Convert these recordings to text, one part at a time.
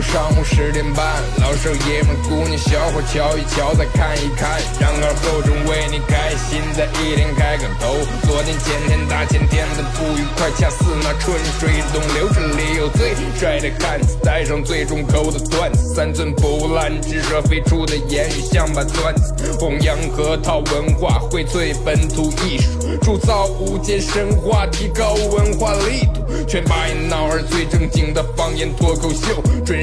上午十点半，老少爷们、姑娘小伙瞧一瞧，再看一看，然而后生为你开心，在一天开个头。昨天、前天、大前天的不愉快，恰似那春水东流。这里有最帅的汉子，带上最重口的段子，三寸不烂之舌飞出的言语像把钻子，弘扬核桃文化，荟萃本土艺术，铸造无间神话，提高文化力度，全把一闹儿最正经的。方言脱口秀准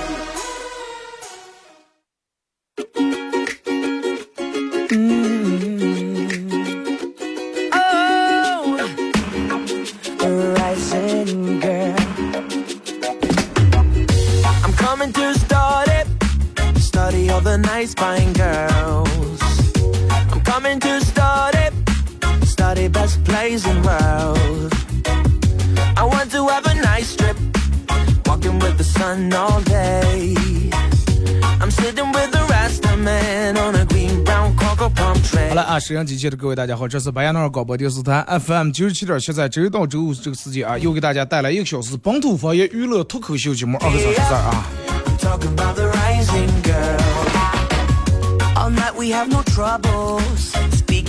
好了啊，沈阳机前的各位大家好，这是白亚诺尔广播电视台 FM 九十七点七，在周一到周五这个时间啊，又给大家带来一个小时本土方言娱乐脱口秀节目二个小时啊。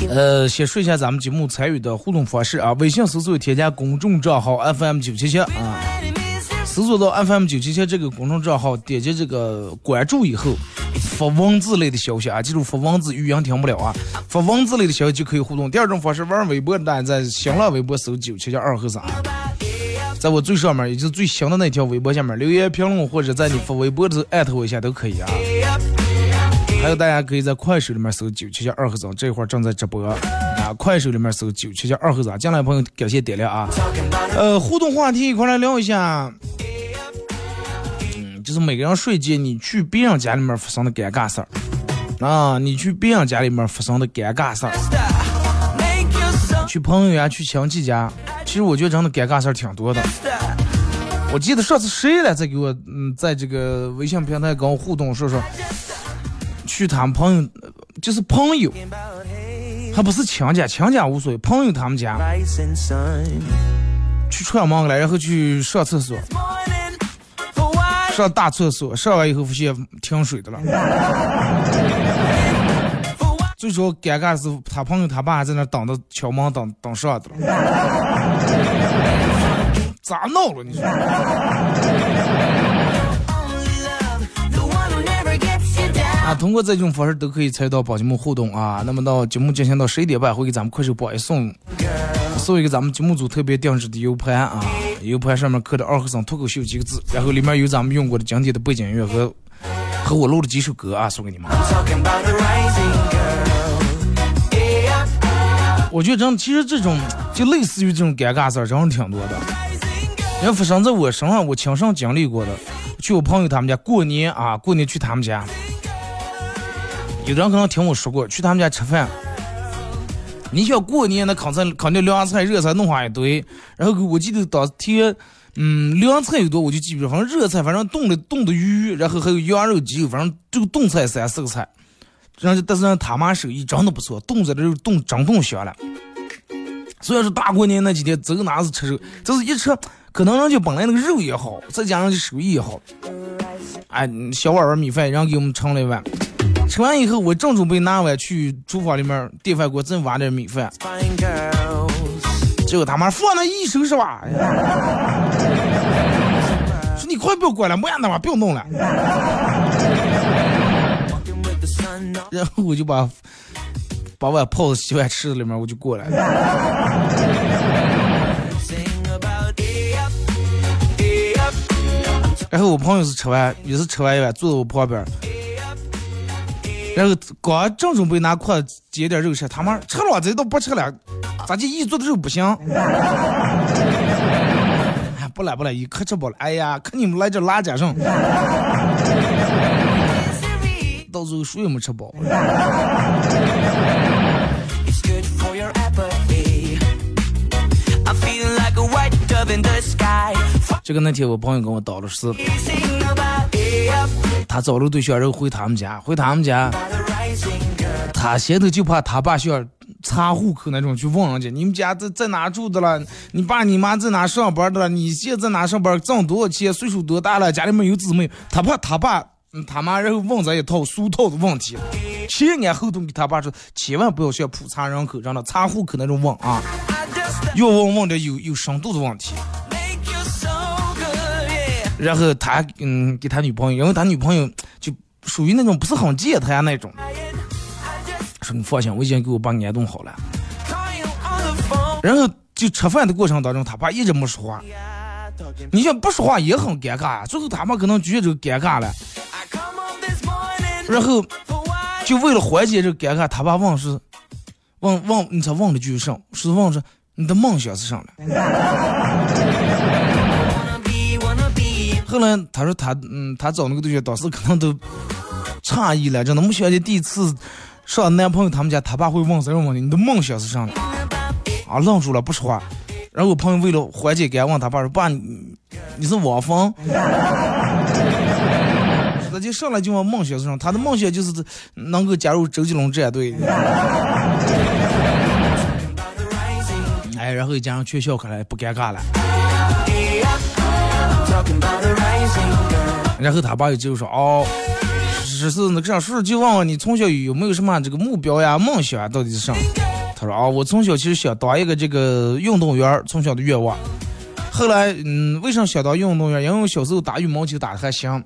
呃，先说一下咱们节目参与的互动方式啊，微信搜索添加公众账号 FM 九七七啊，搜索到 FM 九七七这个公众账号，点击这个关注以后。发文字类的消息啊，记住发文字，语音听不了啊。发文字类的消息就可以互动。第二种方式，玩微博的大家在新浪微博搜九七七二和三，在我最上面，也就是最新的那条微博下面留言评论，或者在你发微博的时候艾特我一下都可以啊。还有大家可以在快手里面搜九七七二和三，这会儿正在直播啊。快手里面搜九七七二和三，进来的朋友感谢点亮啊。呃，互动话题一块来聊一下。就是每个人睡觉，你去别人家里面发生的尴尬事儿啊，你去别人家里面发生的尴尬事儿，去朋友家、去亲戚家，其实我觉得真的尴尬事儿挺多的。我记得上次谁来在给我嗯，在这个微信平台跟我互动说说，去他们朋友，就是朋友，还不是亲家，亲家无所谓，朋友他们家去串门了，然后去上厕所。上大厕所，上完以后发现停水的了。最主要尴尬的是他朋友他爸还在那等着敲门等等上的了。咋闹了你说？啊，通过这种方式都可以参与到宝节目互动啊。那么到节目进行到十一点半，会给咱们快手宝一送送一个咱们节目组特别定制的 U 盘啊。U 盘上面刻着“二和尚脱口秀”几个字，然后里面有咱们用过的经典的背景音乐和和我录的几首歌啊，送给你们。我觉得真，其实这种就类似于这种尴尬事儿，真是挺多的。人发生在我身上，我亲身经历过的。去我朋友他们家过年啊，过年去他们家，有的人可能听我说过，去他们家吃饭。你想过年那肯定肯定凉菜热菜弄上一堆，然后我记得当天，嗯，凉菜有多我就记不住，反正热菜反正冻的冻的鱼，然后还有羊肉鸡肉，反正这个冻菜三四个菜，然后但是他妈手艺真的不错，冻着的肉冻真冻香了。虽然说大过年那几天走哪是吃肉，就是一吃，可能人家本来那个肉也好，再加上这手艺也好，哎，小碗碗米饭，然后给我们盛了一碗。吃完以后，我正准备拿碗去厨房里面电饭锅再挖点米饭，结果他妈放那一手是吧？说你快不要过来，没样的吧，不要弄了。然后我就把把碗泡在洗碗池子里面，我就过来了。然后我朋友是吃完，也是吃完一碗，坐在我旁边。然后刚正准备拿筷子接点肉吃，他妈吃了这都不吃了，咋就一做的肉不行？不来不来，一可吃饱了。哎呀，看你们来这拉家上，到时候后水也没吃饱。这个那天我朋友跟我叨了是，他找了对象，然后回他们家，回他们家，他现在就怕他爸像查户口那种去问人家，你们家在在哪住的了？你爸你妈在哪上班的了？你现在在哪上班？挣多少钱？岁数多大了？家里面有姊妹？他怕他爸他妈然后问咱一套俗套的问题，前言后动给他爸说，千万不要像普查人口这样的查户口那种问啊，要问问的有有深度的问题。然后他嗯给他女朋友，因为他女朋友就属于那种不是很见他呀那种，说你放心，我已经给我爸安顿好了。然后就吃饭的过程当中，他爸一直没说话。你想不说话也很尴尬，最后他爸可能觉得这个尴尬了。然后就为了缓解这个尴尬，他爸问是问问你才问了句什？是问是你的梦想是什么？后来他说他嗯，他找那个对象当时可能都诧异了，真的没想到第一次上男朋友他们家，他爸会问这种问题：你的梦想是啥呢？啊，愣住了不说话。然后我朋友为了缓解尴尬，他爸说：“爸，你你是汪峰？”他就上来就问梦想是啥？他的梦想就是能够加入周杰伦战队。哎，然后一家人全笑开了，不尴尬了。然后他爸又就说：“哦，只是那个啥，叔叔就问问你从小有没有什么这个目标呀、梦想啊，到底是啥？”他说：“啊，我从小其实想当一个这个运动员，从小的愿望。后来，嗯，为啥想当运动员？因为我小时候打羽毛球打的还行，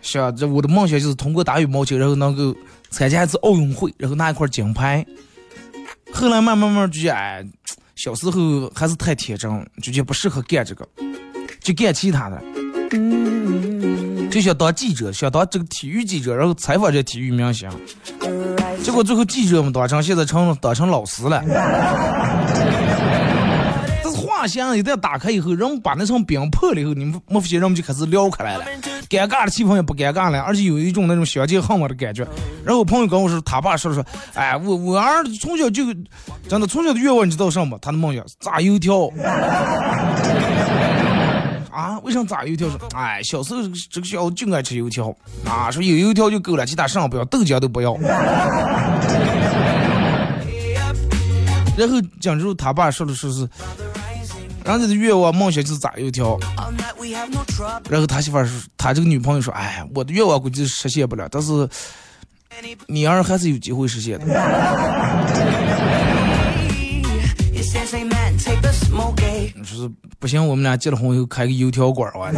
想这我的梦想就是通过打羽毛球，然后能够参加一次奥运会，然后拿一块金牌。后来慢慢慢就觉得，哎，小时候还是太天真，就觉得不适合干这个，就干其他的。”就想当记者，想当这个体育记者，然后采访这体育明星。结果最后记者们当成现在成当成老师了。这是话匣子一旦打开以后，人们把那层冰破了以后，你们没发现人们就开始聊开来了，尴尬的气氛也不尴尬了，而且有一种那种相见恨晚的感觉。然后我朋友跟我说，他爸说说，哎，我我儿从小就真的从小的愿望你知道什么？他的梦想炸油条。啊，为啥炸油条？说，哎，小时候这个小子就爱吃油条，啊，说有油条就够了，其他啥不要，豆浆都不要。然后讲之后，他爸说的说是，人家的愿望梦想就是炸油条。然后他媳妇说，他这个女朋友说，哎，我的愿望估计实现不了，但是你儿还是有机会实现的。说不行，我们俩结了婚以后开个油条馆玩。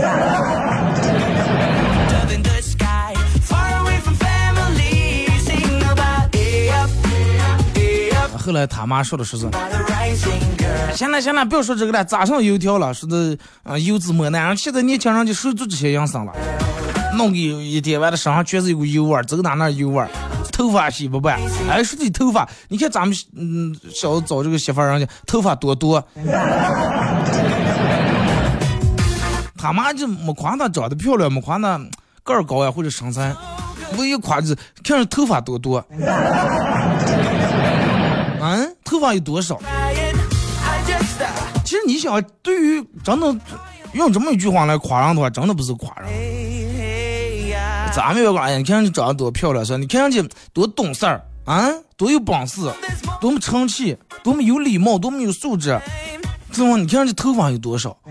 后来他妈说的是是，行了行了，不要说这个了，咋上油条了？说的啊，油脂抹那，现在年轻人就受足这些养生了，弄个一天完了身上全是有油味儿，走哪哪油味儿。头发洗不白，哎，说起头发，你看咱们嗯，小子找这个媳妇儿，人家头发多多，他妈就没夸她长得漂亮，没夸她个儿高呀或者身材，唯一夸就是看着头发多多。嗯，头发有多少？其实你想，对于真的用这么一句话来夸人的话，真的不是夸人。咱们别管，你看你长得多漂亮，是吧？你看上去多懂事儿啊，多有本事，多么成器，多么有礼貌，多么有素质。怎么？你看人家头发有多少？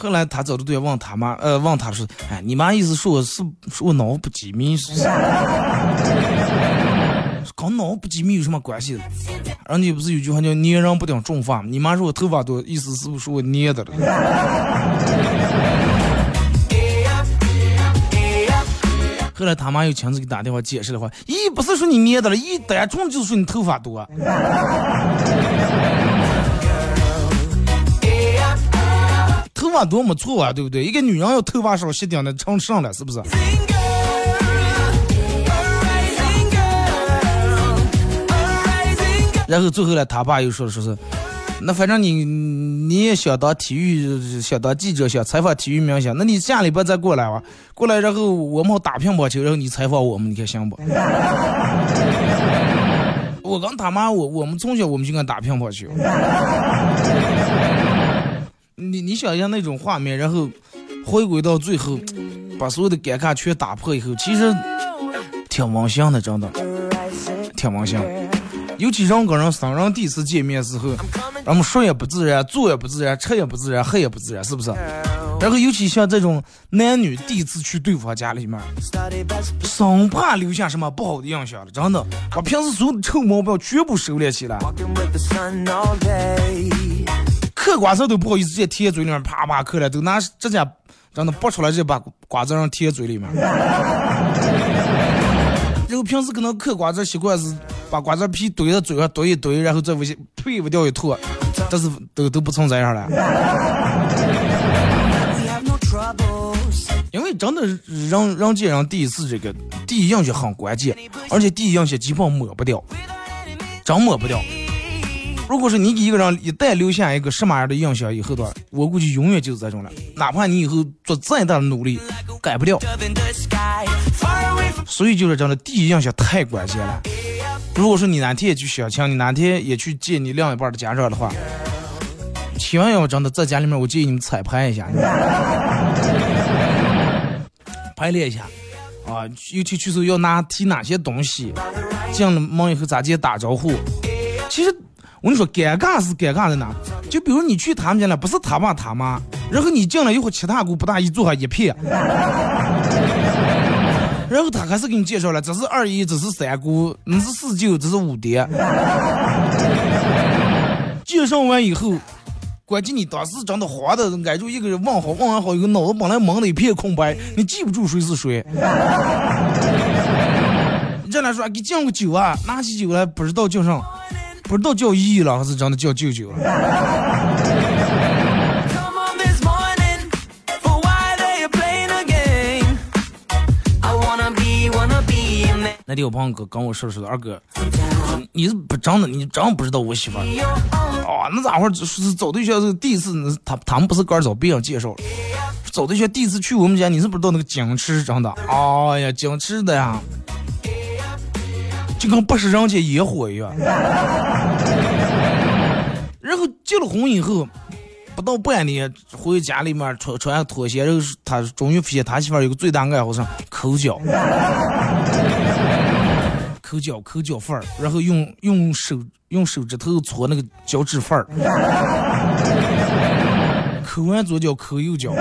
后来他找的对象问他妈，呃，问他说：“哎，你妈意思说我是说我脑子不机敏是？跟脑不机密有什么关系？”人家不是有句话叫“粘人不顶重发吗”你妈说我头发多，意思是不是我捏的了？后来他妈又亲自给打电话解释的话，咦，不是说你捏的了，一单纯就是说你头发多。头发多没错啊，对不对？一个女人要头发少，吸顶的成上了，是不是？然后最后呢，他爸又说，说是，那反正你你也想当体育，想当记者，想采访体育明星，那你下礼拜再过来吧。过来然后我们打乒乓球，然后你采访我们，你看行不？我跟他妈，我我们从小我们就敢打乒乓球。你你想一下那种画面，然后回归到最后，把所有的尴尬全打破以后，其实挺温馨的，真的，挺温馨。尤其人跟人生人第一次见面时候，咱们说也不自然，做也不自然，吃也不自然，喝也不自然，是不是？然后尤其像这种男女第一次去对方家里面，生怕留下什么不好的印象了，真的，把平时所有的臭毛病全部收敛起来。嗑瓜子都不好意思直接贴嘴里面，啪啪嗑了，都拿指甲真的拔出来，直接把瓜子让贴嘴里面。然 后平时可能嗑瓜子习惯是把瓜子皮怼在嘴上怼一怼，然后再往下呸不掉一坨，这是都都不存在样了。因为真的人人见人第一次这个第一印象很关键，而且第一印象基本抹不掉，真抹不掉。如果是你给一个人一旦留下一个什么样的印象以后的话，我估计永远就是这种了。哪怕你以后做再大的努力，改不掉。所以就是真的，第一印象太关键了。如果说你哪天也去相亲，你哪天也去见你另一半的家长的话，千万要真的在家里面，我建议你们彩排一下，排练一下啊。尤其去时候要拿提哪些东西，进了门以后咋接打招呼。其实。我跟你说，尴尬是尴尬在哪？就比如你去他们家了，不是他爸他妈，然后你进来以后，其他姑不大一坐下一片，然后他开始给你介绍了，这是二姨，这是三姑，你是四舅，这是五爹。介绍完以后，关键你当时真的慌的挨住一个人问好，问完好以后，脑子本来蒙的一片空白，你记不住谁是谁。你这来说，给敬个酒啊，拿起酒来不知道叫上。不知道叫姨了还是真的叫舅舅了。那天我朋友跟跟我说说，二哥，你是不真的，你真不知道我媳妇儿。哦，那咋回事？是找对象是第一次，他他们不是哥找别人介绍，找对象第一次去我们家，你是不知道那个矜持，真的。哎呀，矜持的呀。就跟不食人间烟火一样，然后结了婚以后，不到半年回家里面穿穿拖鞋，然后他终于发现他媳妇儿有个最大爱好是抠脚，抠脚抠脚缝儿，然后用用手用手指头搓那个脚趾缝儿，抠完左脚抠右脚。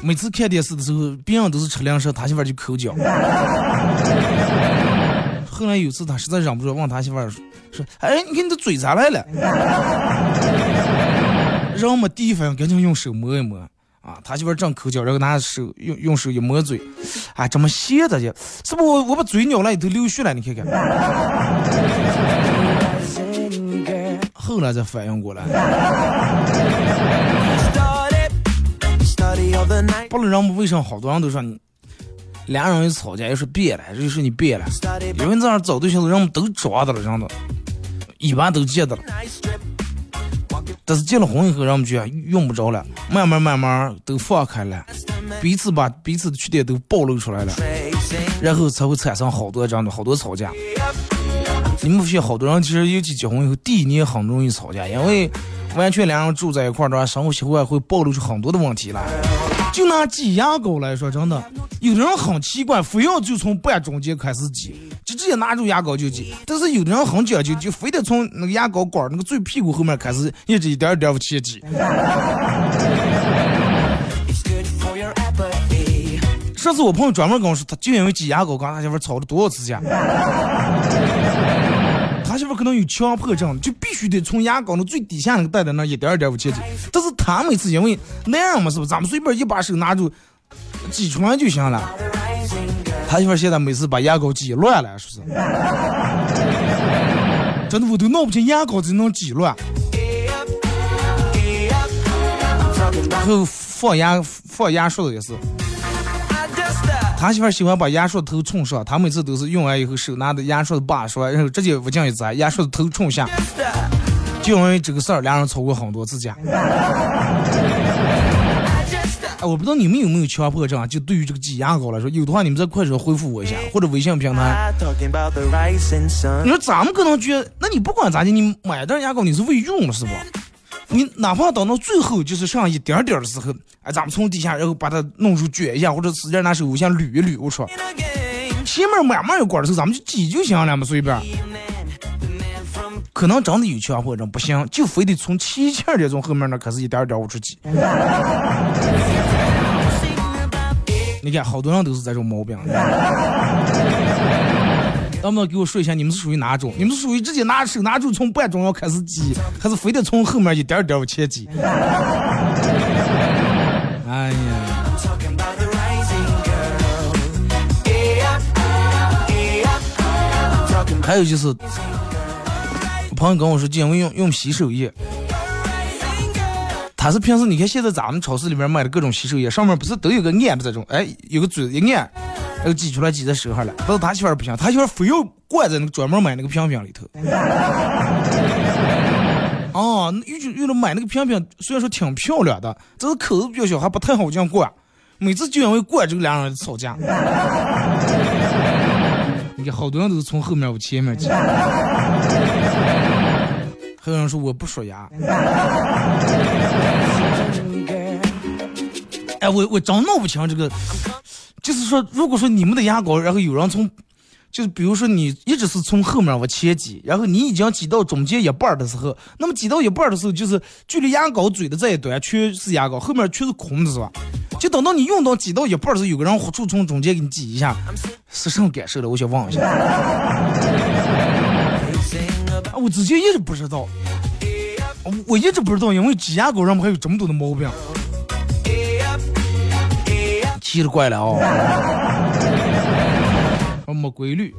每次看电视的时候，别人都是吃零食，他媳妇就抠脚。后来有次他实在忍不住，问他媳妇说：“说，哎，你看你这嘴咋来了？”人没地方赶紧用手摸一摸啊，他媳妇正抠脚，然后拿手用用手一抹嘴，啊，这么咸的去？是不我我把嘴咬了里头流血了？你看看。后来才反应过来。不能让为什么好多人都说你俩人一吵架，又是变了，又是你变了。因为这样找对象的人们都抓到了，真的，一般都见的了。但是结了婚以后，人们就用不着了，慢慢慢慢都放开了，彼此把彼此的缺点都暴露出来了，然后才会产生好多这样的好多吵架。你们发现好多人其实尤其结婚以后第一年很容易吵架，因为。完全两人住在一块儿的话，生活习惯会暴露出很多的问题来。就拿挤牙膏来说，真的，有的人很奇怪，非要就从半中间开始挤，就直接拿住牙膏就挤；但是有的人很讲究，就非得从那个牙膏管那个最屁股后面开始，一直一点一点往前挤。上次我朋友专门跟我说，他就因为挤牙膏，跟他媳妇吵了多少次架。不可能有强迫症，就必须得从牙膏的最底下那个袋子那一点一点往前挤。但是他每次因为男人嘛，是不是？咱们随便一把手拿住挤出来就行了。他媳妇现在每次把牙膏挤乱了，是不是，真的我都闹不清牙膏怎能挤乱。然后放牙放牙刷的也是。他媳妇喜欢把牙刷头冲上，他每次都是用完以后手拿着牙刷的把刷，然后直接不进一砸，牙刷的头冲下。就因为这个事儿，俩人吵过很多次架。哎，我不知道你们有没有强迫症啊？就对于这个挤牙膏来说，有的话你们在快手回复我一下，或者微信平台。你说咱们可能觉得，那你不管咋的，你买袋牙膏你是为用是不？你哪怕等到最后就是剩一点点的时候，哎，咱们从底下然后把它弄出卷一下，或者使劲拿手先捋一捋，我说，前面慢慢一管的时候，咱们就挤就行了嘛，随便。可能真的有强迫症，不行，就非得从起劲的从后面那开始一点点往出挤。你看，好多人都是这种毛病。能不能给我说一下，你们是属于哪种？你们是属于直接拿手拿住从半中央开始挤，还是非得从后面一点点往前挤？哎呀！还有就是。朋友跟我说，今天用用洗手液。他是平时你看现在咱们超市里面卖的各种洗手液，上面不是都有个按不这种？哎，有个嘴一按，然后挤出来挤在手上了。不是他媳妇不行，他媳妇非要灌在那个专门买那个瓶瓶里头。哦，用用了买那个瓶瓶，虽然说挺漂亮的，只是口子比较小，还不太好这样灌。每次就因为灌这个两人吵架。你看好多人都是从后面往前面挤。还有人说我不刷牙，哎，我我真闹不清这个，就是说，如果说你们的牙膏，然后有人从，就是比如说你一直是从后面往前挤，然后你已经挤到中间一半的时候，那么挤到一半的时候，就是距离牙膏嘴的这一端全是牙膏，后面全是空的，是吧？就等到你用到挤到一半的时候，有个人忽出从中间给你挤一下，是什么感受的？我想问一下。我之前一直不知道，我一直不知道，因为挤牙膏上面还有这么多的毛病，奇了怪了啊！没规律，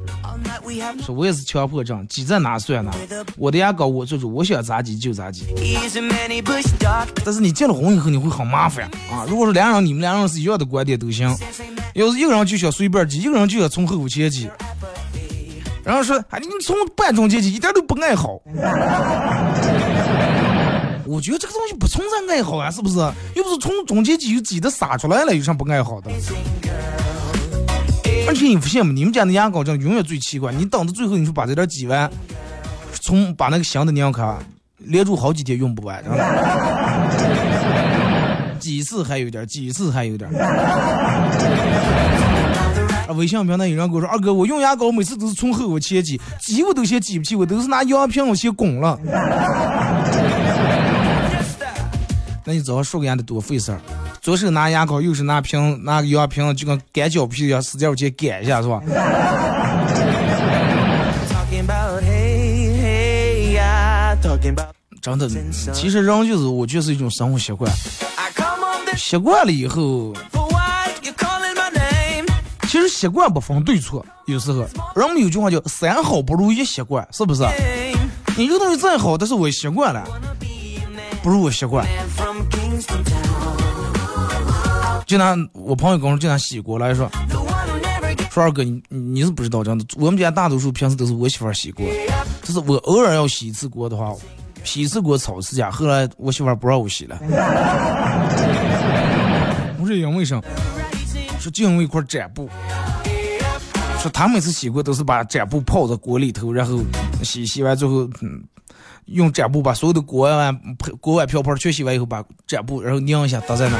说我也是强迫症，挤在哪算哪。我的牙膏我做主，我想咋挤就咋挤。但是你结了婚以后你会很麻烦啊！如果说两人你们两人是一样的观点都行，要是一个人就想随便挤，一个人就想从后前挤。然后说，哎，你从半中间挤一点都不爱好。我觉得这个东西不存在爱好啊，是不是？又不是从中间挤就挤的撒出来了，有啥不爱好的？而且你不信吗？你们家的牙膏这永远最奇怪，你等到最后，你说把这点挤完，从把那个新的拧开，连住好几天用不完，挤一 次还有点，挤一次还有点。啊！微信平台有人跟我说：“二哥，我用牙膏每次都是从后往前挤，挤我都嫌挤不起，我都是拿牙片我先拱了。”那你早上说个牙得多费事儿，左手拿牙膏，右手拿瓶拿个牙瓶，就跟擀脚皮一样，使劲往前擀一下，是吧？真的，其实人就是我就是一种生活习惯，习惯了以后。其实习惯不分对错，有时候人们有句话叫“三好不如一习惯”，是不是？你这个东西再好，但是我习惯了，不如我习惯。就拿我朋友跟我说，就拿洗锅来说，说二哥，你你是不知道这样的，我们家大多数平时都是我媳妇洗锅，就是我偶尔要洗一次锅的话，洗一次锅吵一次架，后来我媳妇不让我洗了。不是因为什么？说就用一块毡布，说他每次洗锅都是把毡布泡在锅里头，然后洗洗完之后，嗯，用毡布把所有的锅碗、锅碗瓢盆全洗完以后，把毡布然后拧一下搭在那。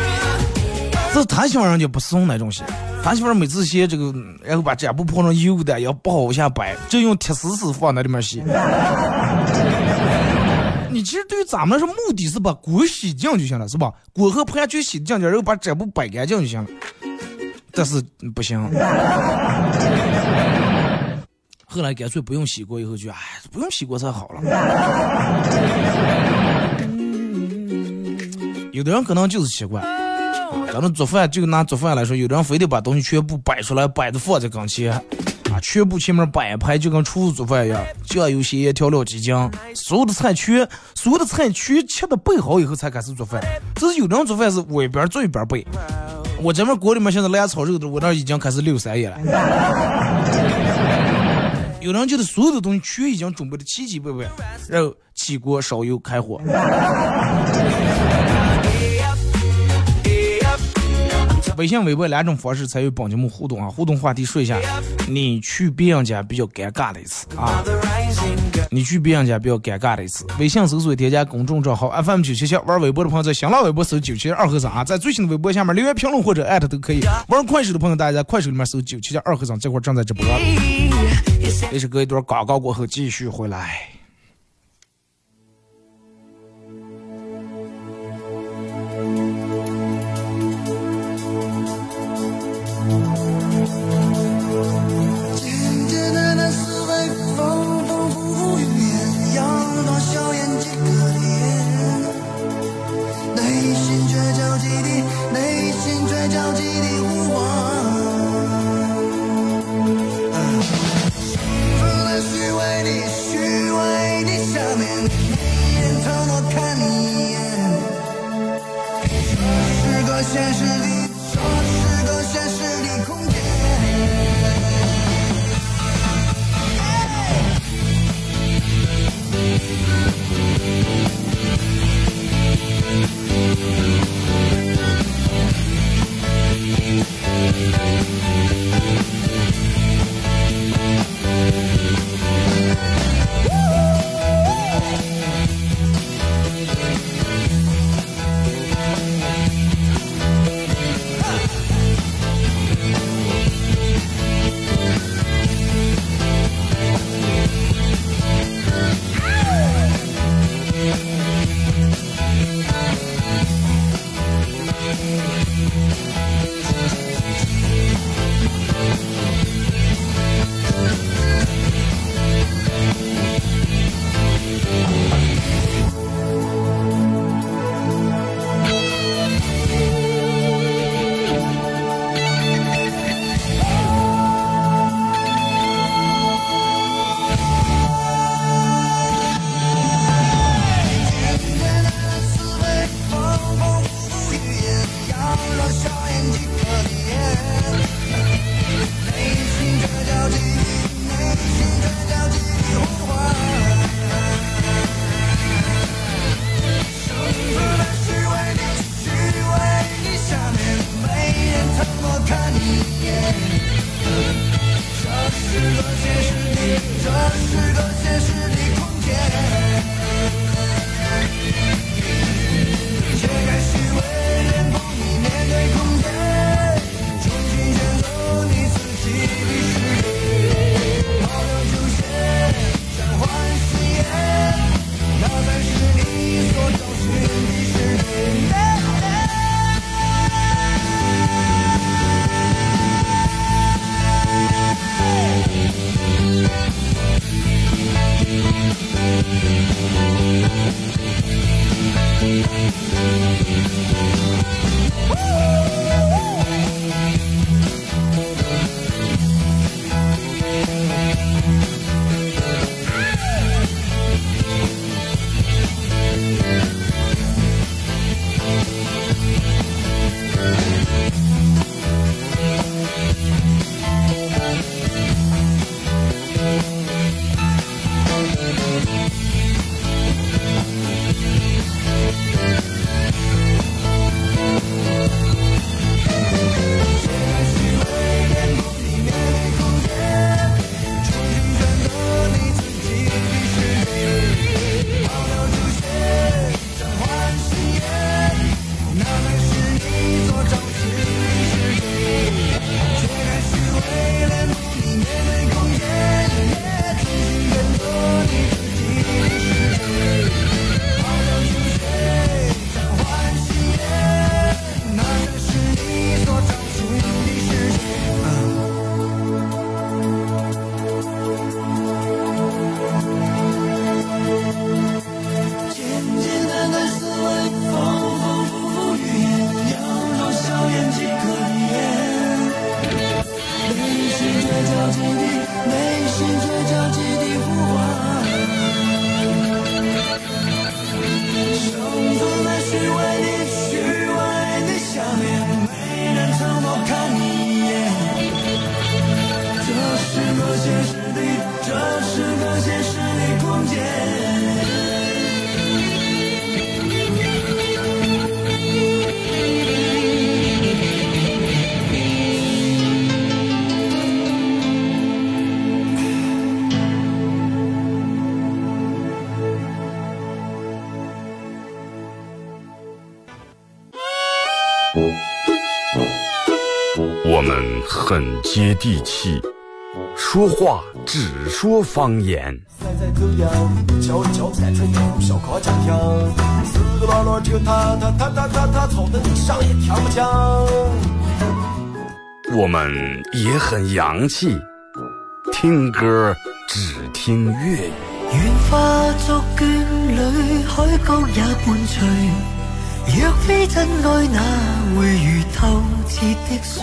这他媳妇人家不送那种洗，他媳妇每次洗这个，然后把毡布泡成油的，要不好往下摆，就用铁丝丝放那里面洗。你其实对于咱们来说，目的是把锅洗净就行了，是吧？锅和盘全洗净净，然后把毡布摆干净就行了。但是不行，后来干脆不用洗锅，以后就哎，不用洗锅才好了。有的人可能就是习惯，咱们做饭就拿做饭来说，有的人非得把东西全部摆出来，摆着放在跟前，啊，全部前面摆一排，就跟厨师做饭一样，酱油、咸盐、调料、鸡精，所有的菜全，所有的菜全切的备好以后才开始做饭。这是有的人做饭是我一边做一边备。我这边锅里面现在烂炒肉的，我那已经开始六三页了。有人觉得所有的东西全已经准备的七七八八，然后起锅烧油开火。微信、微博两种方式参与帮节目互动啊！互动话题说一下，你去别人家比较尴尬的一次啊！你去别人家比较尴尬的一次。微信搜索添加公众账号 FM 九七七，玩微博的朋友在新浪微博搜九七二和尚啊，在最新的微博下面留言评论或者艾特都可以。玩快手的朋友，大家在快手里面搜九七七二和尚，这会儿正在直播。这是隔一段广告过后继续回来。很接地气，说话只说方言。我们也很洋气，听歌只听粤语。愿化作眷侣，海角也伴随。若非真爱，哪会如透彻的水？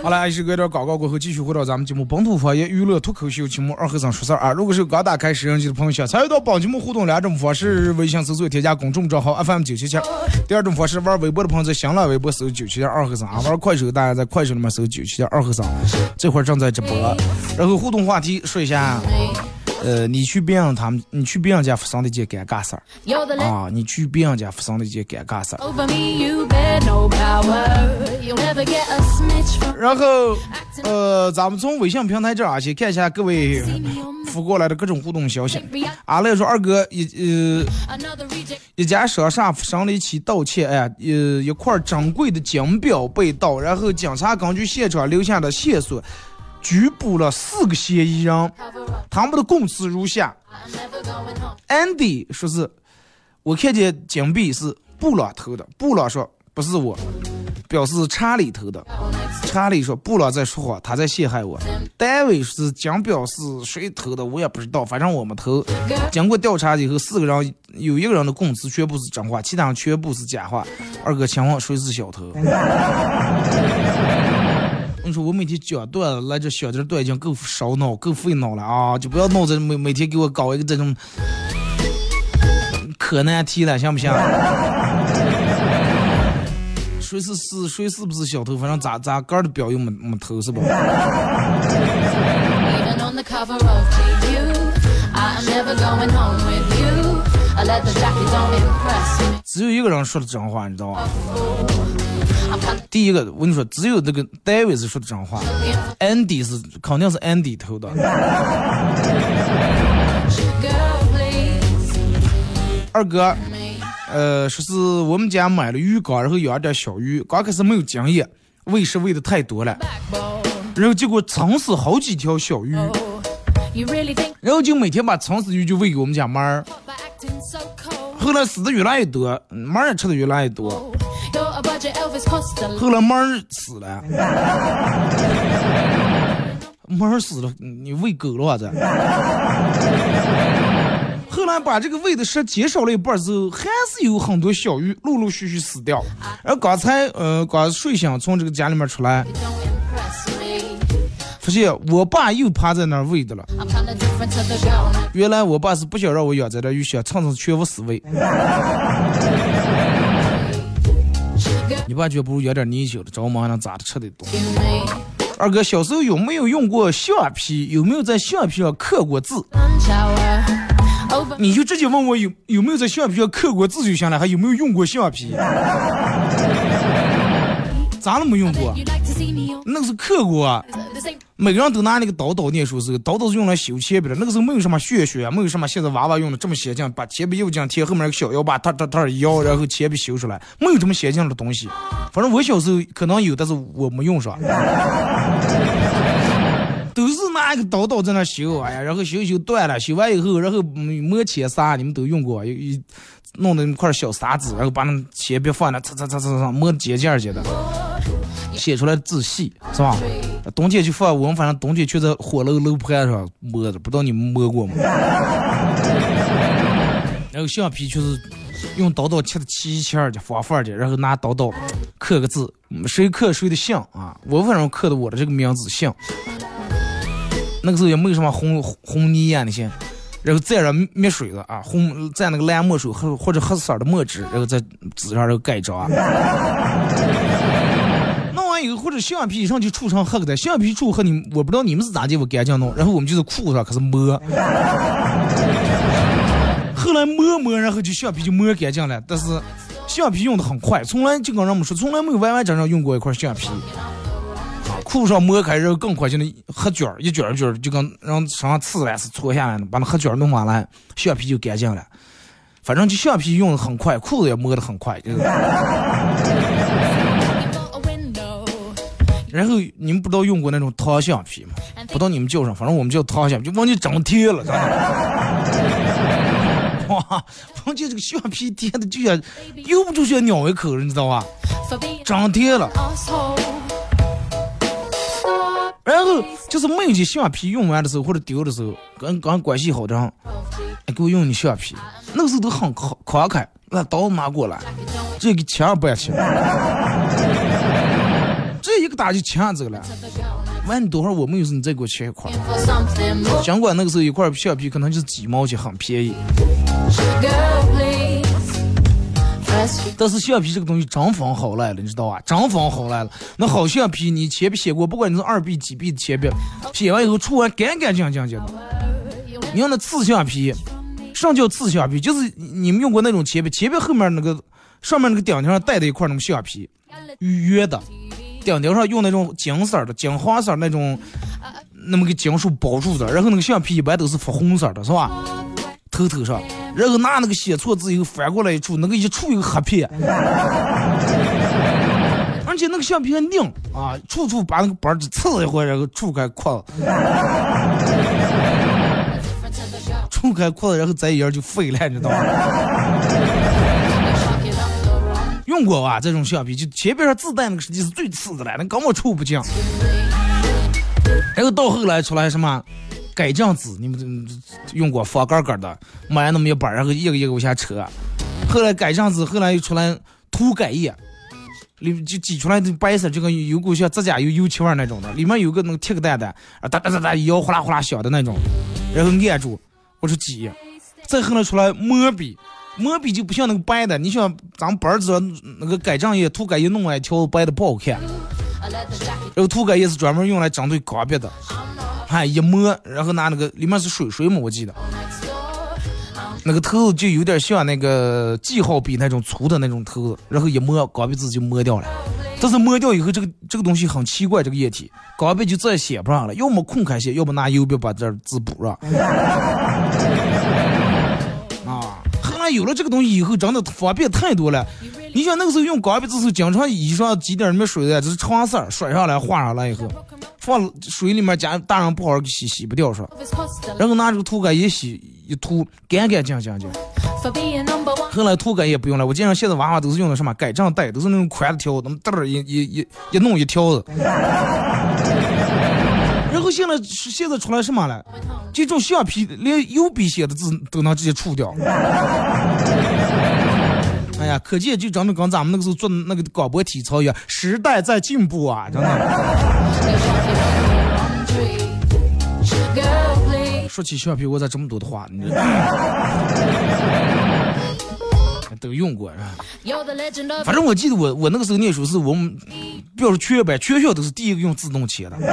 好了，还是隔点广告过后，继续回到咱们节目《本土方言娱乐脱口秀》节目二和尚说事儿啊！如果是刚打开摄像机的朋友，想参与到本节目互动两种方式：微信搜索添加公众账号 FM 九七七；第二种方式，玩微博的朋友在新浪微博搜九七七二和尚啊；玩快手大家在快手里面搜九七七二和尚，这会儿正在直播。然后互动话题说一下。呃，你去别人他们，你去别人家发生的一件尴尬事儿啊！你去别人家发生的一件尴尬事儿。然后，呃，咱们从微信平台这儿先看一下各位发过来的各种互动消息。阿乐说：“二哥，一呃，一家商场发生了一起盗窃案，呃，一块珍贵的金表被盗，然后警察根据现场留下的线索。”拘捕了四个嫌疑人，他们的供词如下：Andy 说是，我看见金币是布朗偷的，布朗说不是我，表示查理偷的。查理说布朗在说谎，他在陷害我。David 是金表是谁偷的，我也不知道，反正我们偷。经过调查以后，四个人有一个人的供词全部是真话，其他人全部是假话。二哥，请问谁是小偷？你说我每天讲段子，来这小点段已经够烧脑、够费脑了啊！就不要弄这每每天给我搞一个这种可难题了，行不行？谁是是谁是不是小偷？反正咱咱个的表又没没偷是不？只有一个人说的真话，你知道吗？第一个，我跟你说，只有那个 David 是说的真话，Andy 是肯定是 Andy 偷的。二哥，呃，说是我们家买了鱼缸，然后养点小鱼，刚开始没有经验，喂食喂的太多了，然后结果撑死好几条小鱼，然后就每天把撑死鱼就喂给我们家猫儿，后来死的越来越多，猫儿也吃的越来越多。后来猫儿死了，猫儿死了，你喂狗了这。后来把这个喂的食减少了一半之后，还是有很多小鱼陆陆续续死掉。而刚才呃刚睡醒从这个家里面出来，发现我爸又趴在那儿喂的了。原来我爸是不想让我养在那又，想蹭蹭全部死喂。你爸觉不如养点泥鳅的，找我们还能咋的吃的多。二哥小时候有没有用过橡皮？有没有在橡皮上刻过字？你就直接问我有有没有在橡皮上刻过字就行了，还有没有用过橡皮？咋了没用过？那个是刻过。每个人都拿那个刀刀念书时候，刀刀是用来修铅笔的。那个时候没有什么血学，没有什么现在娃娃用的这么先进，把铅笔右键贴后面个小腰把它它它摇，然后铅笔修出来，没有这么先进的东西。反正我小时候可能有，但是我没用上。都是拿一个刀刀在那修，哎呀，然后修修断了，修完以后，然后磨铅砂，你们都用过，一弄的那块小砂纸，然后把那铅笔放那，擦擦擦擦擦，磨尖尖尖的。写出来字细是吧？冬天就放我们，反正冬天就在火炉楼盘上摸着，不知道你们摸过吗？然 后橡皮就是用刀刀切的齐齐的方方的，然后拿刀刀刻个字，谁刻谁的姓啊。我反正刻的我的这个名字姓。那个时候也没有什么红红泥呀那些，然后蘸上墨水子啊，红蘸那个蓝墨水或或者黑色的墨汁，然后在纸上然后盖章。弄或者橡皮上就触成黑的，橡皮触黑你我不知道你们是咋地我干净弄，然后我们就是裤上开始摸。后来摸摸，然后就橡皮就摸干净了。但是橡皮用的很快，从来就跟人们说，从来没有完完整整用过一块橡皮。裤上摸开，然后更快，就那黑卷儿，一卷一卷就跟让身上刺来是搓下来的，把那黑卷弄完了，橡皮就干净了。反正就橡皮用的很快，裤子也摸的很快。就是然后你们不知道用过那种糖橡皮吗？不知道你们叫啥，反正我们叫糖橡皮，就往你整贴了，哇，忘记这个橡皮贴的就像又不就像咬一口，你知道吧？长贴了。然后就是没有橡皮用完的时候或者丢的时候，跟跟关系好的人，哎，给我用你橡皮。那个时候都很慷慷慨，那刀拿过来，这个钱不要钱，个打就钱走了。完你多会儿我没有事，你再给我切一块。尽管那个时候一块橡皮可能就是几毛钱，很便宜。但是橡皮这个东西涨粉好来了，你知道吧？涨粉好来了。那好橡皮，你铅笔写过，不管你是二 B 几 B 的铅笔，写完以后出完干干净净净的。你用那刺橡皮，什叫刺橡皮？就是你们用过那种铅笔，铅笔后面那个上面那个顶顶上带的一块那种橡皮，约的，顶顶上用那种金色的、金黄色那种那么个金属包住的，然后那个橡皮一般都是发红色的，是吧？头头上，然后拿那个写错字以后翻过来一处，那个一处一个黑片，而且那个橡皮还拧啊，处处把那个板子刺一回，然后触开裤子，触开裤子，然后再一样就废了，你知道吗？用过吧？这种橡皮就前边上自带那个实际是最次的了，那根本触不进。然后到后来出来什么？改正纸，你们用过方格格的，买那么一板，然后一个一个往下扯。后来改正纸，后来又出来涂改液，里就挤出来的白色，就跟有股像指甲油油漆味那种的，里面有个那个铁个蛋蛋，啊哒哒哒哒摇呼啦呼啦响的那种，然后按住，我说挤。再后来出来墨笔，墨笔就不像那个白的，你像咱板子那个改正液涂改液弄完一条白的不好看，然后涂改液是专门用来针对钢笔的。哎，一摸，然后拿那个里面是水水嘛，我记得，那个头就有点像那个记号笔那种粗的那种头，然后一摸，钢笔字就摸掉了。但是摸掉以后，这个这个东西很奇怪，这个液体，钢笔就再写不上了，要么空开写，要么拿油笔把这字补上。有了这个东西以后，真的方便太多了。你想那个时候用钢笔字时候，经常衣裳挤点儿没水的，这是长色儿，甩上来画上来以后。放水里面加大人不好好洗，洗不掉是吧？然后拿这个涂改液洗一涂，干干净净的。后来涂改液不用了，我见上现在娃娃都是用的什么改正带，都是那种宽的条，那么嘚儿一一一一弄一条子。现在现在出来什么了？这种橡皮连油笔写的字都能直接除掉。哎呀，可见就真的跟咱们那个时候做那个广播体操一样，时代在进步啊，真的。说起橡皮，我咋这么多的话呢？都用过是吧？反正我记得我我那个时候念书是我们，不要说全班全校都是第一个用自动铅的。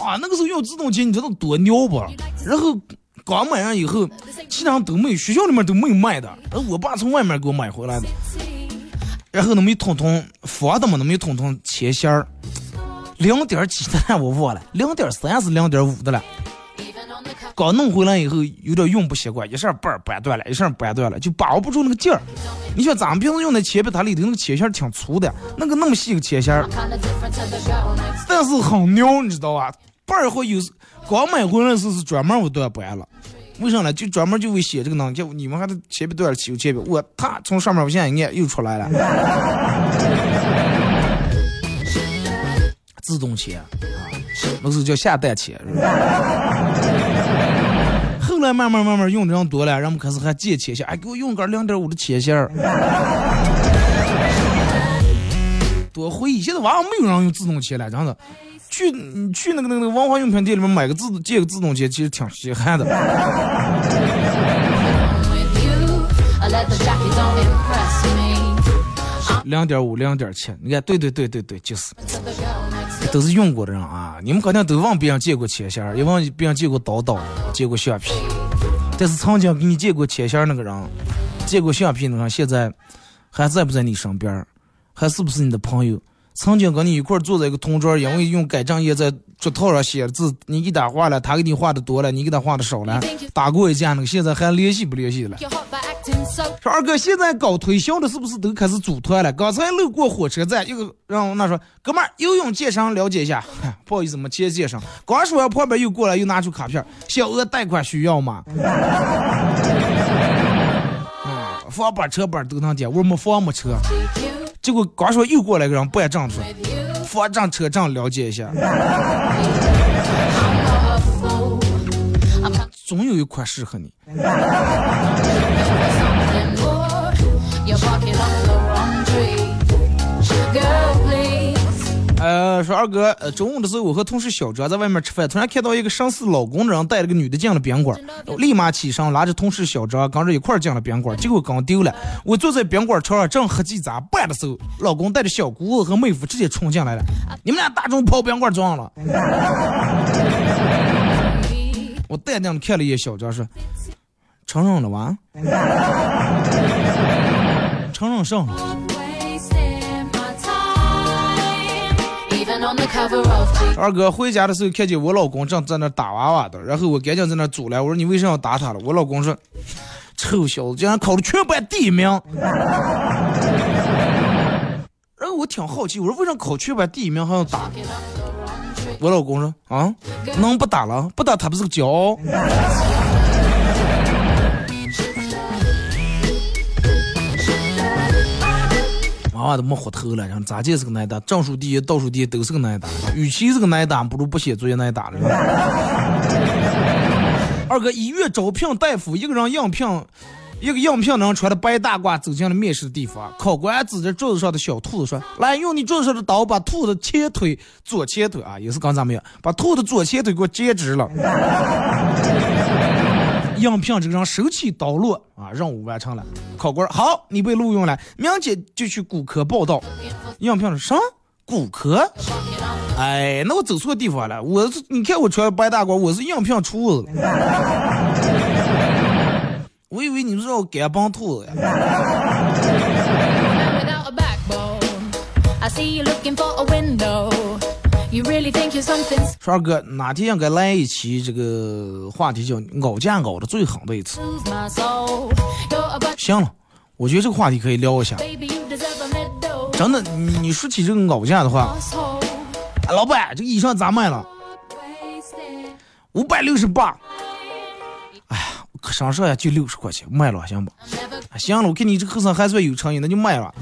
啊，那个时候用自动铅，你知道多牛不？然后刚买上以后，其他都没有，学校里面都没有卖的。然后我爸从外面给我买回来的。然后那么一通通放的嘛，那么一通通铅芯儿。零点几的 我忘了，零点三是零点五的了。刚弄回来以后有点用不习惯，一下板儿掰断了，一下掰断了，就把握不住那个劲儿。你像咱们平时用的铅笔，它里头那个铅芯挺粗的，那个那么细个铅芯，但是很牛，你知道吧？板儿会有刚买回来时是专门我都要掰了，为啥呢？就专门就为写这个呢？就你们还得铅笔断了，起个铅笔，我他从上面往下一按又出来了。自动铅啊，那是叫下蛋铅。后来慢慢慢慢用的人多了，人们开始还借切线，哎，给我用根两点五的切线。多会，现在娃娃没有人用自动切了，真的。去你去那个那个文化用品店里面买个自借个自动切，其实挺稀罕的。两点五，两点七，你看，对对对对对，就是，都是用过的人啊。你们肯定都问别人借过钱线，也问别人借过刀刀，借过橡皮。但是曾经给你借过钱线那个人，借过橡皮那个人，现在还在不在你身边？还是不是你的朋友？曾经跟你一块坐在一个同桌，因为用改正液在桌套上写字，你给他画了，他给你画的多了，你给他画的少了，打过一架那个，现在还联系不联系了？说二哥，现在搞推销的是不是都开始组团了？刚才路过火车站，一个让我那说，哥们儿游泳健身了解一下，不好意思，没接介绍。刚说完，旁边又过来又拿出卡片，小额贷款需要吗？啊，房本车本都能借，我没房没车。结果刚说又过来个人办证说，房证车证了解一下，总有一款适合你。呃，说二哥，呃，中午的时候我和同事小张在外面吃饭，突然看到一个上司老公的人带了个女的进了宾馆，立马起身拉着同事小张跟着一块进了宾馆，结果刚丢了。我坐在宾馆床上正合计咋办的时候，老公带着小姑子和妹夫直接冲进来了。你们俩大中跑宾馆撞了。我淡定的看了一眼小张说：“承认了吧？承认上了。”二哥回家的时候看见我老公正在那打娃娃的，然后我赶紧在那阻拦，我说你为什么要打他了？我老公说：“臭小子，竟然考了全班第一名。”然后我挺好奇，我说为什么考全班第一名还要打？我老公说：“啊，能不打了？不打他不是个骄傲。”娃娃都没活头了，然后咋见是个挨打？正数第一、倒数第一都是个挨打，与其是个挨打，不如不写作业挨打了。二哥，医院招聘大夫，一个人应聘，一个应聘的人穿的白大褂走进了面试的地方。考官指着桌子上的小兔子说：“来，用你桌子上的刀把兔子前腿、左前腿啊，也是刚咱们样，把兔子左前腿给我截直了。”应聘这个人手起刀落啊，任务完成了。考官好，你被录用了，明天就去骨科报道。应聘是啥？骨科？哎，那我走错地方了。我是你看我穿白大褂，我是应聘厨子。我以为你是要干帮兔子呀。说二哥，哪天应该来一期这个话题，叫熬价熬的最狠的一次。行了，我觉得这个话题可以聊一下。真的，你说起这个熬价的话，老板，这个衣裳咋卖了？五百六十八。哎呀，可上上呀，就六十块钱，卖了行不？行了，我看你这个后生还算有诚意，那就卖了。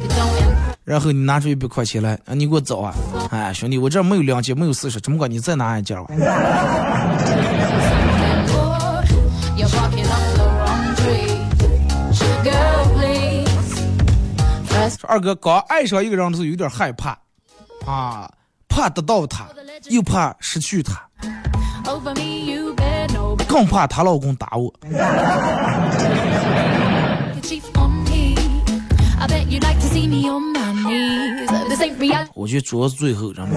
然后你拿出一百块钱来，啊，你给我走啊！哎，兄弟，我这没有两件，没有四十，怎么个你再拿一件吧。二哥刚爱上一个人的时候有点害怕，啊，怕得到他，又怕失去他，更怕她老公打我。我觉得主要是最后，知道吗？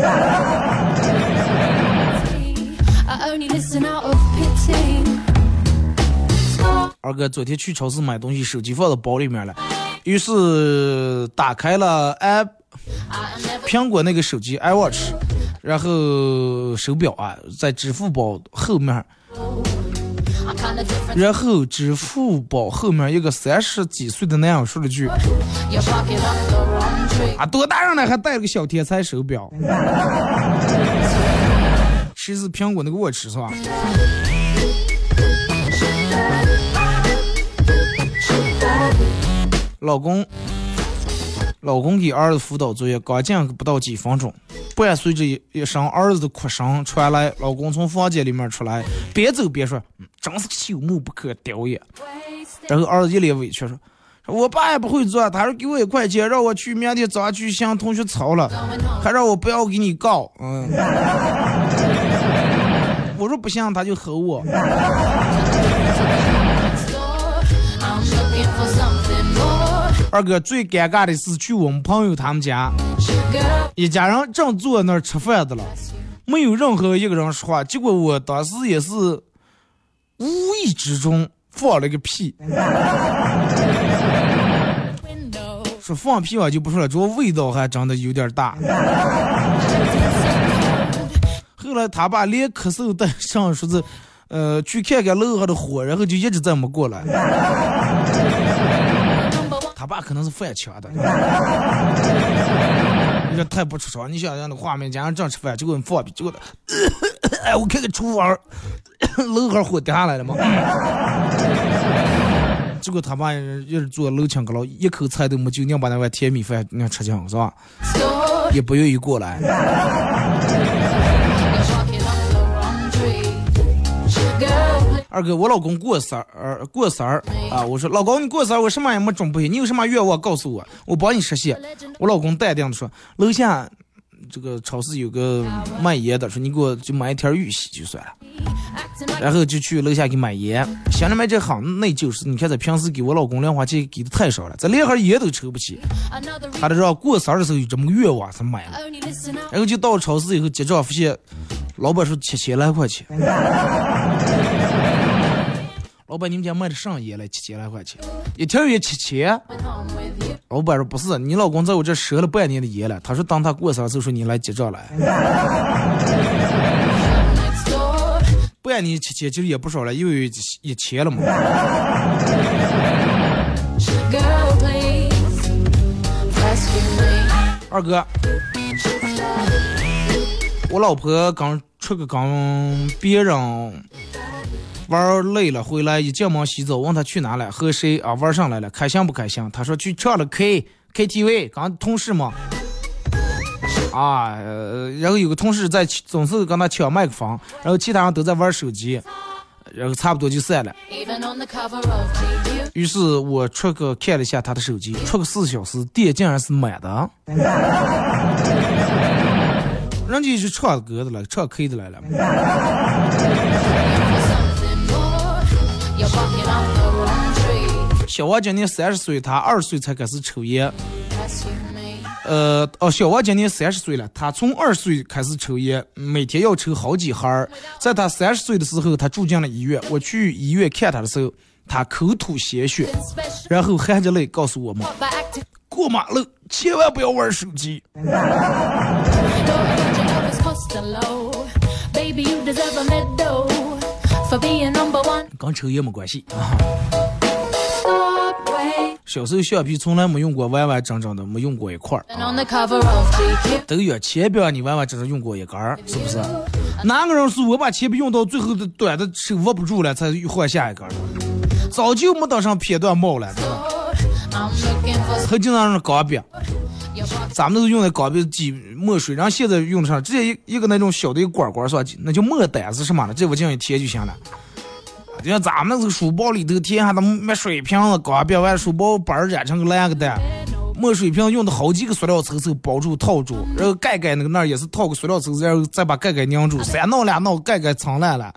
二哥昨天去超市买东西，手机放到包里面了，于是打开了 app，苹果那个手机 iWatch，然后手表啊，在支付宝后面。然后支付宝后面一个三十几岁的男人说了句：“啊，多大人了还带了个小天才手表？” 其实苹果那个我吃是吧？老公，老公给儿子辅导作业，刚进不到几分钟，伴随着一一声儿子的哭声传来，老公从房间里面出来，边走边说：“真是朽木不可雕也。”然后儿子一脸委屈说：“我爸也不会做，他说给我一块钱，让我去明天早上去向同学吵了，还让我不要给你告。”嗯，我说不行，他就吼我。二哥最尴尬的是去我们朋友他们家，一家人正坐那儿吃饭的了，没有任何一个人说话。结果我当时也是无意之中放了个屁，说放屁我就不说了，主要味道还真的有点大。后来他爸连咳嗽带上说是，呃，去看看楼上的火，然后就一直再没过来。他爸可能是饭抢的，这太不出场。你想想那画面，家人正吃饭，结果你放屁，结果，哎，我看看厨房，楼上火掉下来了吗？结果他爸也是做楼前阁楼，一口菜都没就硬把那碗甜米饭硬吃进是吧？也不愿意过来。二哥，我老公过生儿过生儿啊！我说老公，你过生，我什么也没准备，你有什么愿望告诉我，我帮你实现。我老公淡定的说，楼下这个超市有个卖盐的，说你给我就买一条玉溪就算了。然后就去楼下给买盐，想着买这行那就是，你看这平时给我老公零花钱给的太少了，这连盒盐都抽不起。他就说过生日的时候有这么个愿望才买了，然后就到超市以后结账发现，老板说七千来块钱。老板，你们家卖的上盐了？七千来块钱，一条盐七千。老板说不是，你老公在我这赊了半年的烟了。他说当他过生日时候你来结账来。半年七千其实也不少了，因为一千了嘛。二哥，我老婆刚出个跟别人。玩累了回来，一进门洗澡，问他去哪了，和谁啊玩上来了，开心不开心？他说去唱了 K K T V，刚同事嘛，啊，然后有个同事在总是跟他抢麦克风，然后其他人都在玩手机，然后差不多就散了。于是我出去看了一下他的手机，出个四小时，电竟然是满的，人家是唱歌的了，唱 K 的来了。小王今年三十岁，他二十岁才开始抽烟。呃，哦，小王今年三十岁了，他从二十岁开始抽烟，每天要抽好几盒。在他三十岁的时候，他住进了医院。我去医院看他的时候，他口吐鲜血，然后含着泪告诉我们：过马路千万不要玩手机。跟抽烟没关系啊。小时候橡皮从来没用过完完整整的，没用过一块儿。都有铅笔，你完完整整用过一根儿，是不是？哪个人说我把铅笔用到最后的短的手握不住了，才换下一根儿？早就没当上片段帽了，对吧？还经常是钢笔，咱们都是用的钢笔挤墨水，然后现在用的上直接一一个那种小的一个管管是吧？那叫墨胆是什么的？这我进一贴就行了。就像咱们这个书包里头填下的墨水瓶子，刚别完书包本儿染成个蓝个蛋，墨水瓶用的好几个塑料抽抽包住套住，然后盖盖那个那儿也是套个塑料抽抽，然后再把盖盖拧住，三弄两弄盖盖藏烂了。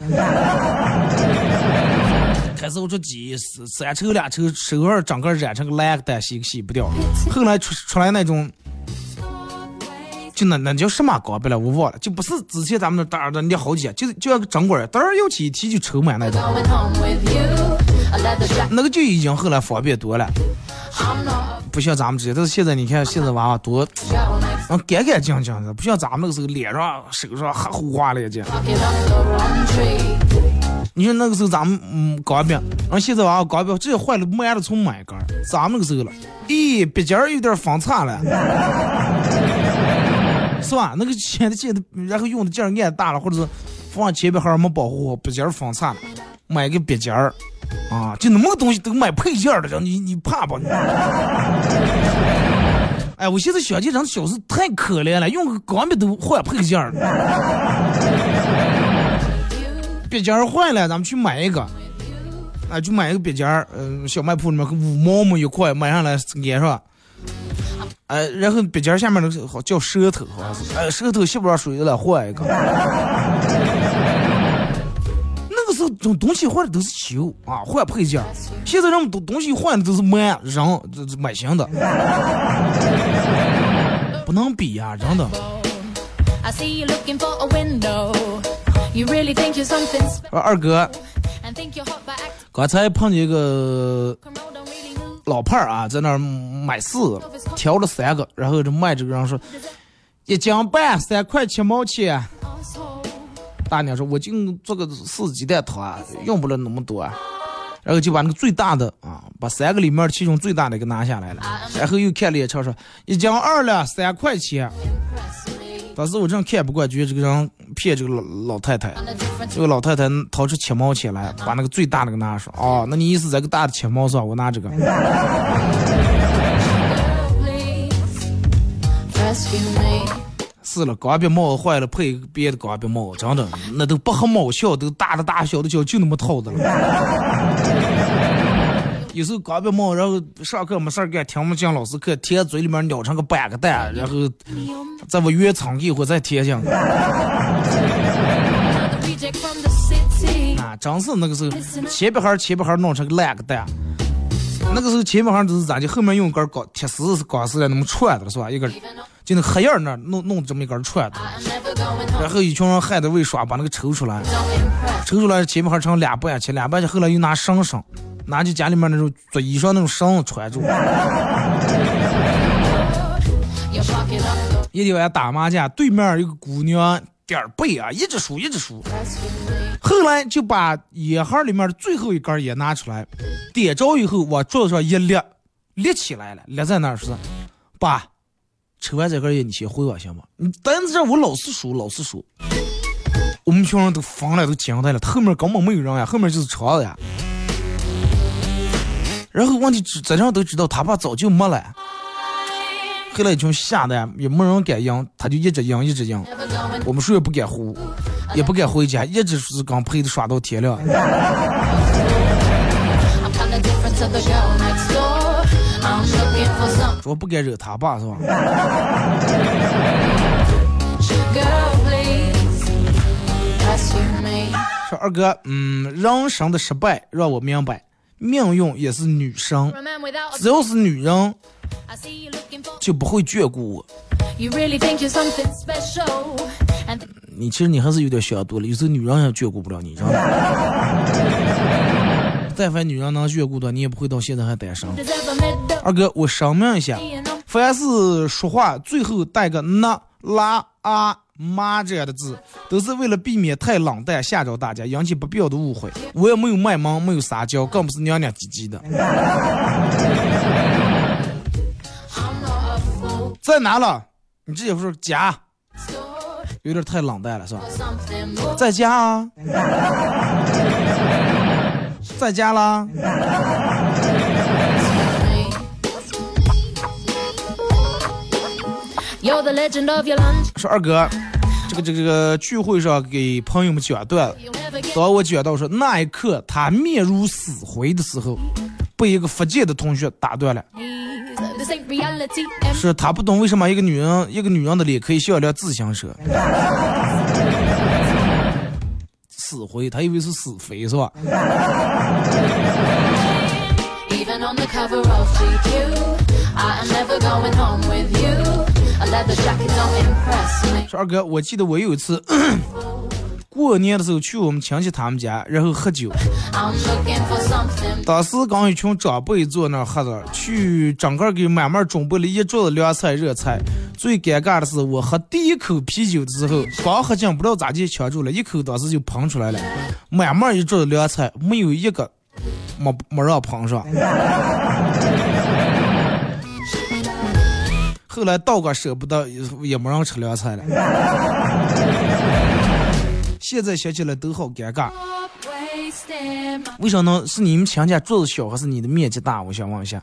开始我说几三抽两抽手腕整个染成个蓝个蛋，洗洗不掉。后来出出来那种。就那那叫什么钢笔了，我忘了，就不是之前咱们那儿的捏好几，就就像个针管，当然用起一提就抽满那种。那个就已经后来方便多了，不像咱们这些。但是现在你看，现在娃娃多，嗯，干干净净的，不像咱们那个时候脸上、手上还胡花了这。你说那个时候咱们嗯钢笔，然后现在娃娃钢笔直接坏了，买了从买一根。咱们那个时候了，咦，笔尖有点分叉了。是吧？那个铅的键的，然后用的劲儿按大了，或者是放铅笔盒没保护好，笔尖儿分叉了。买个笔尖儿，啊，就那么个东西都买配件的，你你怕不？哎，我现在想起咱小时太可怜了，用钢笔都换配件儿。笔尖儿坏了，咱们去买一个。啊，就买一个笔尖儿，嗯，小卖铺里面五毛么一块，买上来粘上。哎，然后笔尖下面那个好叫舌头，好像是。哎，舌头吸不上水了，换一个。那个时候种东西换的都是球啊，换配件。现在人们东东西换的都是买人，这这买新的，不能比呀，真的。二哥。刚才碰见一个老派儿啊，在那儿买柿子，挑了三个，然后就卖这个人说一斤半三块七毛钱。大娘说：“我就做个柿子鸡蛋汤，用不了那么多。”然后就把那个最大的啊，把三个里面其中最大的给拿下来了，然后又看了一瞧说一斤二两三块钱。当时我真看不惯，觉得这个人骗这个老老太太。这个老太太掏出七毛钱来，把那个最大的给拿上。哦，那你意思这个大的七毛是吧？我拿这个。是了，钢笔帽坏了，配别的钢笔帽，真的，那都不合毛小，都大的大小的小，就那么套的了。有时候钢笔帽，然后上课没事干，听不进老师课，贴嘴里面咬成个半个蛋，然后在我原仓一会再贴进。啊，真是那个时候，铅笔盒铅笔盒弄成个烂个蛋。那个时候铅笔盒都是咋的？后面用根钢铁丝是钢丝的，那么串的了是吧？一根就那黑印那弄弄这么一根串的，然后一群人害得为耍，把那个抽出来，抽出来前面还成两半去，两半去，后来又拿绳绳。拿起家里面那种做衣裳那种绳子穿住。一天晚上打麻将，对面一个姑娘点儿背啊，一直输一直输。后来就把烟盒里面的最后一根烟拿出来，点着以后往桌子上一立，立起来了，立在那儿是。爸，抽完这根烟你先回我行吗？你等着我老是输老是输。我们群人都疯了，都惊呆了。后面根本没有人呀，后面就是车子呀。然后问题在上都知道，他爸早就没了。后来一群吓得也没人敢赢，他就一直赢一直赢。我们谁也不敢胡，也不敢回家，一直是刚陪他耍到天亮。说不敢惹他爸是吧？说二哥，嗯，人生的失败让我明白。命运也是女生，只要是女人，就不会眷顾我。你其实你还是有点想多了，有时候女人也眷顾不了你，知道吗？但凡女人能眷顾的，你也不会到现在还单身。二哥，我声明一下，凡是说话最后带个那拉啊。妈这样的字，都是为了避免太冷淡吓着大家，引起不必要的误会。我也没有卖萌，没有撒娇，更不是娘娘唧唧的。在哪了？你直接说家，有点太冷淡了，是吧？在家啊，在家啦。说二哥，这个这个这个聚会上给朋友们讲段子，当我讲到说那一刻他面如死灰的时候，被一个福建的同学打断了，是他不懂为什么一个女人一个女人的脸可以像一辆自行车，死灰，他以为是死肥是吧？说二哥，我记得我有一次 过年的时候去我们亲戚他们家，然后喝酒。当时刚一群长辈坐那喝着，去整个给满满准备了一桌子凉菜热菜。最尴尬的是，我喝第一口啤酒的时候，刚喝进，不知道咋就呛住了，一口当时就喷出来了。满满一桌子凉菜，没有一个没没让喷上。后来道哥舍不得，也也没让吃凉菜了。现在想起来都好尴尬。为什么是你们强家桌子小，还是你的面积大？我想问一下，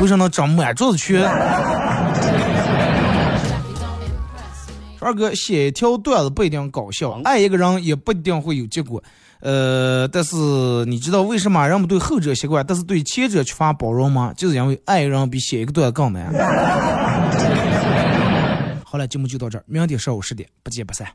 为什么长满桌子去？二哥，写一条段子不一定搞笑，爱一个人也不一定会有结果。呃，但是你知道为什么人们对后者习惯，但是对前者缺乏包容吗？就是因为爱人比写一个段子更难。好了，节目就到这儿，明天上午十点不见不散。